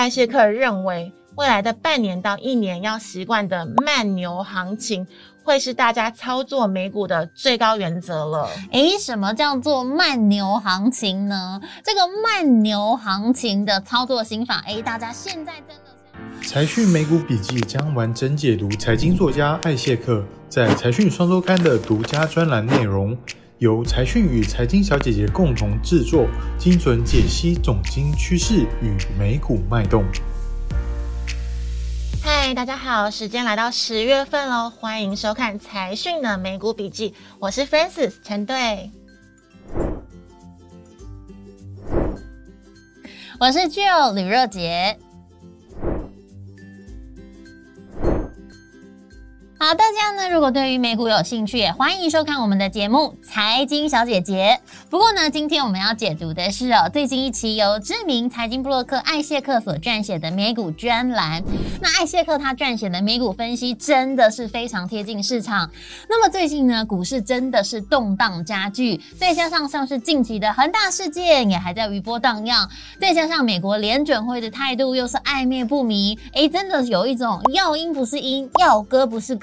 艾谢克认为，未来的半年到一年要习惯的慢牛行情，会是大家操作美股的最高原则了。诶，什么叫做慢牛行情呢？这个慢牛行情的操作心法，诶，大家现在真的财讯美股笔记将完整解读财经作家艾谢克在财讯双周刊的独家专栏内容，由财讯与财经小姐姐共同制作，精准解析总经趋势与美股脉动。嗨，大家好，时间来到十月份喽，欢迎收看财讯的美股笔记，我是 Francis 陈队，我是 Jill 吕若洁。好，大家呢，如果对于美股有兴趣，也欢迎收看我们的节目《财经小姐姐》。不过呢，今天我们要解读的是哦，最近一期由知名财经布洛克艾谢克所撰写的美股专栏。那艾谢克他撰写的美股分析真的是非常贴近市场。那么最近呢，股市真的是动荡加剧，再加上像是近期的恒大事件也还在余波荡漾，再加上美国联准会的态度又是暧昧不明，诶，真的有一种要鹰不是鹰，要鸽不是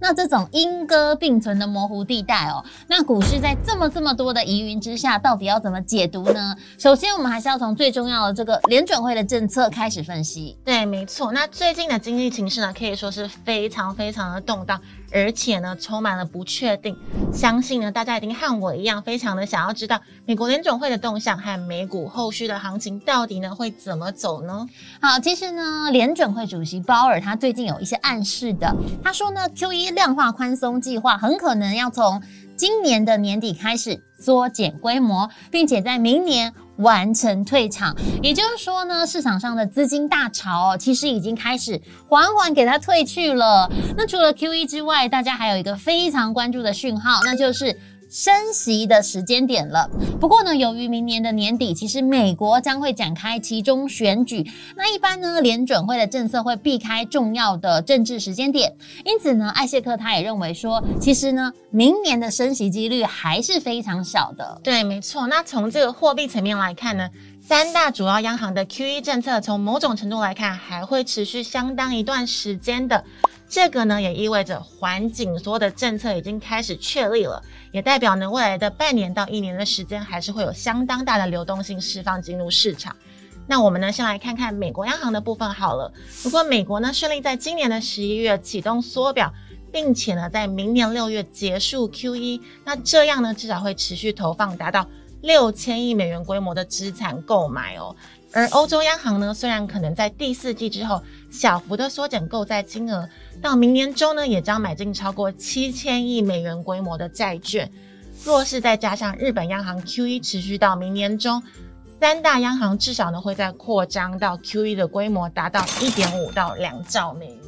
那这种莺歌并存的模糊地带哦，那股市在这么这么多的疑云之下，到底要怎么解读呢？首先，我们还是要从最重要的这个联准会的政策开始分析。对，没错。那最近的经济形势呢，可以说是非常非常的动荡。而且呢，充满了不确定。相信呢，大家一定和我一样，非常的想要知道美国联准会的动向和美股后续的行情到底呢会怎么走呢？好，其实呢，联准会主席鲍尔他最近有一些暗示的，他说呢，QE 量化宽松计划很可能要从今年的年底开始缩减规模，并且在明年。完成退场，也就是说呢，市场上的资金大潮哦，其实已经开始缓缓给它退去了。那除了 QE 之外，大家还有一个非常关注的讯号，那就是。升息的时间点了。不过呢，由于明年的年底，其实美国将会展开其中选举，那一般呢，联准会的政策会避开重要的政治时间点。因此呢，艾谢克他也认为说，其实呢，明年的升息几率还是非常小的。对，没错。那从这个货币层面来看呢，三大主要央行的 QE 政策，从某种程度来看，还会持续相当一段时间的。这个呢，也意味着环紧缩的政策已经开始确立了，也代表呢，未来的半年到一年的时间，还是会有相当大的流动性释放进入市场。那我们呢，先来看看美国央行的部分好了。如果美国呢顺利在今年的十一月启动缩表，并且呢在明年六月结束 QE，那这样呢至少会持续投放达到六千亿美元规模的资产购买哦。而欧洲央行呢，虽然可能在第四季之后小幅的缩减购债金额。到明年中呢，也将买进超过七千亿美元规模的债券。若是再加上日本央行 QE 持续到明年中，三大央行至少呢会在扩张到 QE 的规模达到一点五到两兆美元。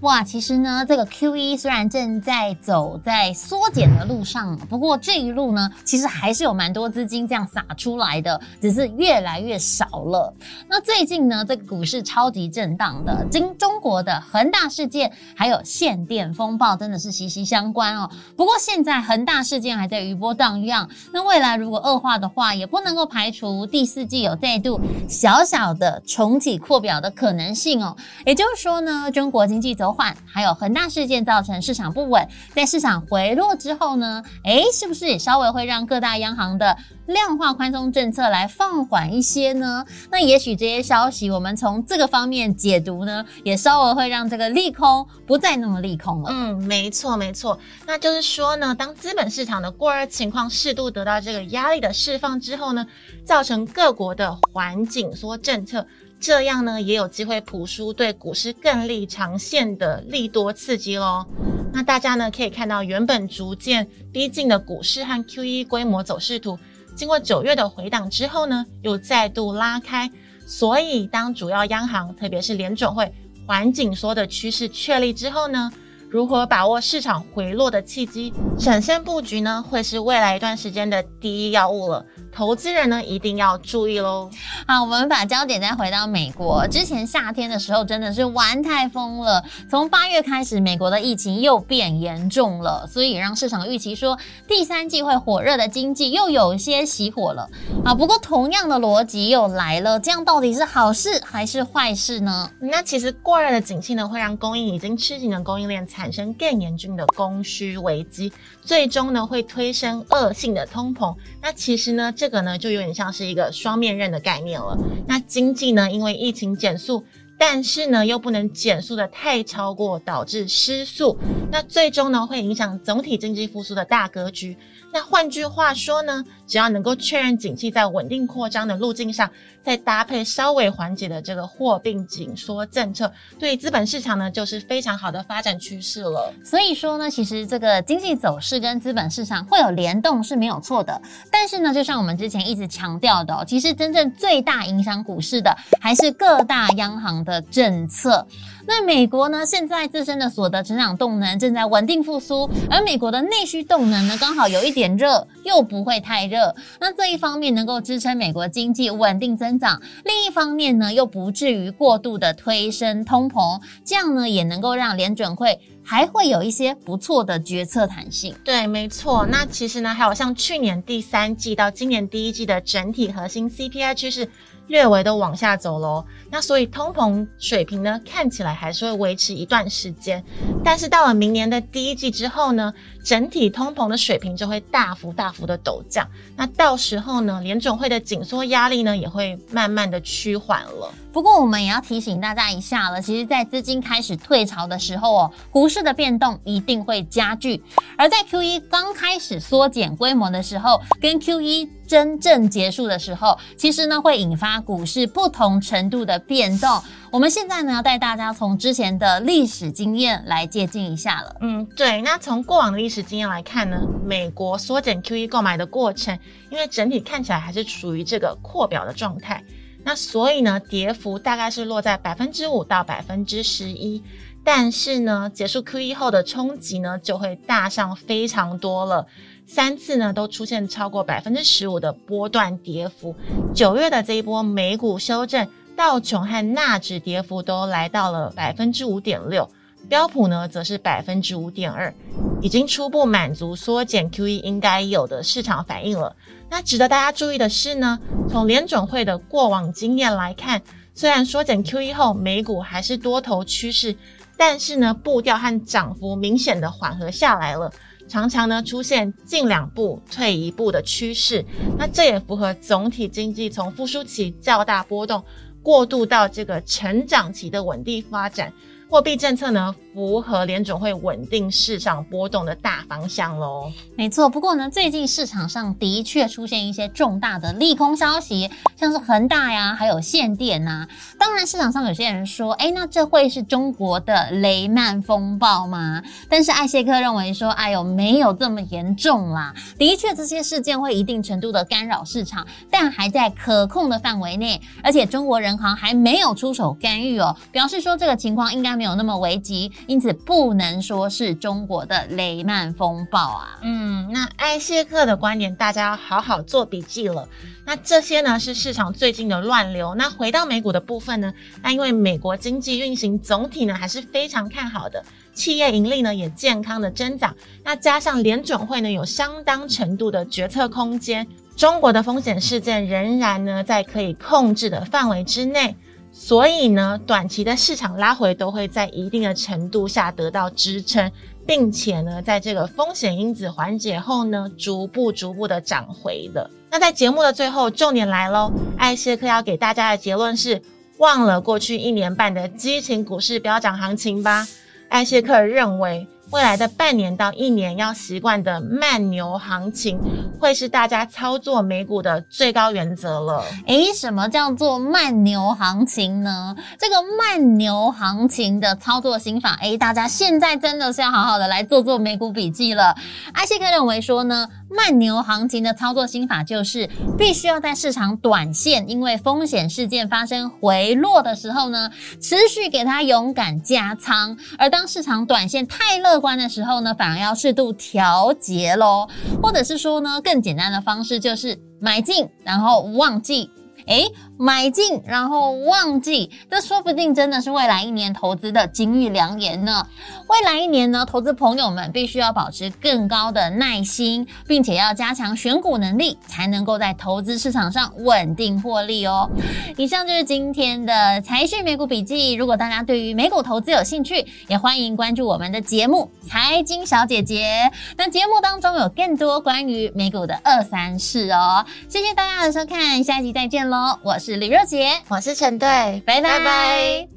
哇，其实呢，这个 QE 虽然正在走在缩减的路上，不过这一路呢，其实还是有蛮多资金这样撒出来的，只是越来越少了。那最近呢，这个股市超级震荡的，经中国的恒大事件还有限电风暴真的是息息相关哦。不过现在恒大事件还在余波荡漾，那未来如果恶化的话，也不能够排除第四季有再度小小的重启扩表的可能性哦。也就是说呢，中国经济走缓，还有恒大事件造成市场不稳，在市场回落之后呢，诶，是不是也稍微会让各大央行的量化宽松政策来放缓一些呢？那也许这些消息，我们从这个方面解读呢，也稍微会让这个利空不再那么利空了。嗯，没错没错，那就是说呢，当资本市场的过热情况适度得到这个压力的释放之后呢，造成各国的环紧缩政策。这样呢，也有机会普输对股市更利长线的利多刺激喽。那大家呢可以看到，原本逐渐逼近的股市和 QE 规模走势图，经过九月的回档之后呢，又再度拉开。所以，当主要央行，特别是联准会缓紧缩的趋势确立之后呢，如何把握市场回落的契机，闪现布局呢，会是未来一段时间的第一要务了。投资人呢一定要注意喽。好，我们把焦点再回到美国。之前夏天的时候真的是玩太疯了，从八月开始，美国的疫情又变严重了，所以让市场预期说第三季会火热的经济又有些熄火了。啊，不过同样的逻辑又来了，这样到底是好事还是坏事呢？那其实过热的景气呢，会让供应已经吃紧的供应链产生更严峻的供需危机，最终呢会推升恶性的通膨。那其实呢，这个呢就有点像是一个双面刃的概念了。那经济呢，因为疫情减速。但是呢，又不能减速的太超过，导致失速，那最终呢会影响总体经济复苏的大格局。那换句话说呢，只要能够确认景气在稳定扩张的路径上，再搭配稍微缓解的这个货币紧缩政策，对资本市场呢就是非常好的发展趋势了。所以说呢，其实这个经济走势跟资本市场会有联动是没有错的。但是呢，就像我们之前一直强调的，其实真正最大影响股市的还是各大央行的的政策。那美国呢，现在自身的所得成长动能正在稳定复苏，而美国的内需动能呢，刚好有一点热，又不会太热。那这一方面能够支撑美国经济稳定增长，另一方面呢，又不至于过度的推升通膨，这样呢，也能够让联准会还会有一些不错的决策弹性。对，没错。那其实呢，还有像去年第三季到今年第一季的整体核心 CPI 趋势。略微的往下走喽，那所以通膨水平呢，看起来还是会维持一段时间，但是到了明年的第一季之后呢，整体通膨的水平就会大幅大幅的陡降，那到时候呢，联准会的紧缩压力呢，也会慢慢的趋缓了。不过我们也要提醒大家一下了，其实，在资金开始退潮的时候哦，股市的变动一定会加剧，而在 QE 刚开始缩减规模的时候，跟 QE 真正结束的时候，其实呢，会引发股市不同程度的变动。我们现在呢，要带大家从之前的历史经验来借鉴一下了。嗯，对。那从过往的历史经验来看呢，美国缩减 QE 购买的过程，因为整体看起来还是处于这个扩表的状态，那所以呢，跌幅大概是落在百分之五到百分之十一。但是呢，结束 QE 后的冲击呢，就会大上非常多了。三次呢都出现超过百分之十五的波段跌幅。九月的这一波美股修正，道琼和纳指跌幅都来到了百分之五点六，标普呢则是百分之五点二，已经初步满足缩减 QE 应该有的市场反应了。那值得大家注意的是呢，从联准会的过往经验来看，虽然缩减 QE 后美股还是多头趋势。但是呢，步调和涨幅明显的缓和下来了，常常呢出现进两步退一步的趋势。那这也符合总体经济从复苏期较大波动过渡到这个成长期的稳定发展。货币政策呢，符合联准会稳定市场波动的大方向喽。没错，不过呢，最近市场上的确出现一些重大的利空消息，像是恒大呀，还有限电呐。当然，市场上有些人说，哎，那这会是中国的雷曼风暴吗？但是艾谢克认为说，哎呦，没有这么严重啦。的确，这些事件会一定程度的干扰市场，但还在可控的范围内，而且中国人行还没有出手干预哦，表示说这个情况应该。没有那么危急，因此不能说是中国的雷曼风暴啊。嗯，那艾谢克的观点，大家要好好做笔记了。那这些呢是市场最近的乱流。那回到美股的部分呢，那因为美国经济运行总体呢还是非常看好的，企业盈利呢也健康的增长。那加上联准会呢有相当程度的决策空间，中国的风险事件仍然呢在可以控制的范围之内。所以呢，短期的市场拉回都会在一定的程度下得到支撑，并且呢，在这个风险因子缓解后呢，逐步逐步的涨回的。那在节目的最后，重点来喽，艾谢克要给大家的结论是：忘了过去一年半的激情股市飙涨行情吧。艾谢克认为。未来的半年到一年要习惯的慢牛行情，会是大家操作美股的最高原则了。诶，什么叫做慢牛行情呢？这个慢牛行情的操作心法，诶，大家现在真的是要好好的来做做美股笔记了。艾谢克认为说呢，慢牛行情的操作心法就是必须要在市场短线因为风险事件发生回落的时候呢，持续给它勇敢加仓，而当市场短线太客观的时候呢，反而要适度调节喽，或者是说呢，更简单的方式就是。买进，然后忘记。诶，买进然后忘记，这说不定真的是未来一年投资的金玉良言呢。未来一年呢，投资朋友们必须要保持更高的耐心，并且要加强选股能力，才能够在投资市场上稳定获利哦。以上就是今天的财讯美股笔记。如果大家对于美股投资有兴趣，也欢迎关注我们的节目《财经小姐姐》。那节目当中有更多关于美股的二三事哦。谢谢大家的收看，下一集再见喽。我是是李若杰，我是陈队，拜拜。拜拜。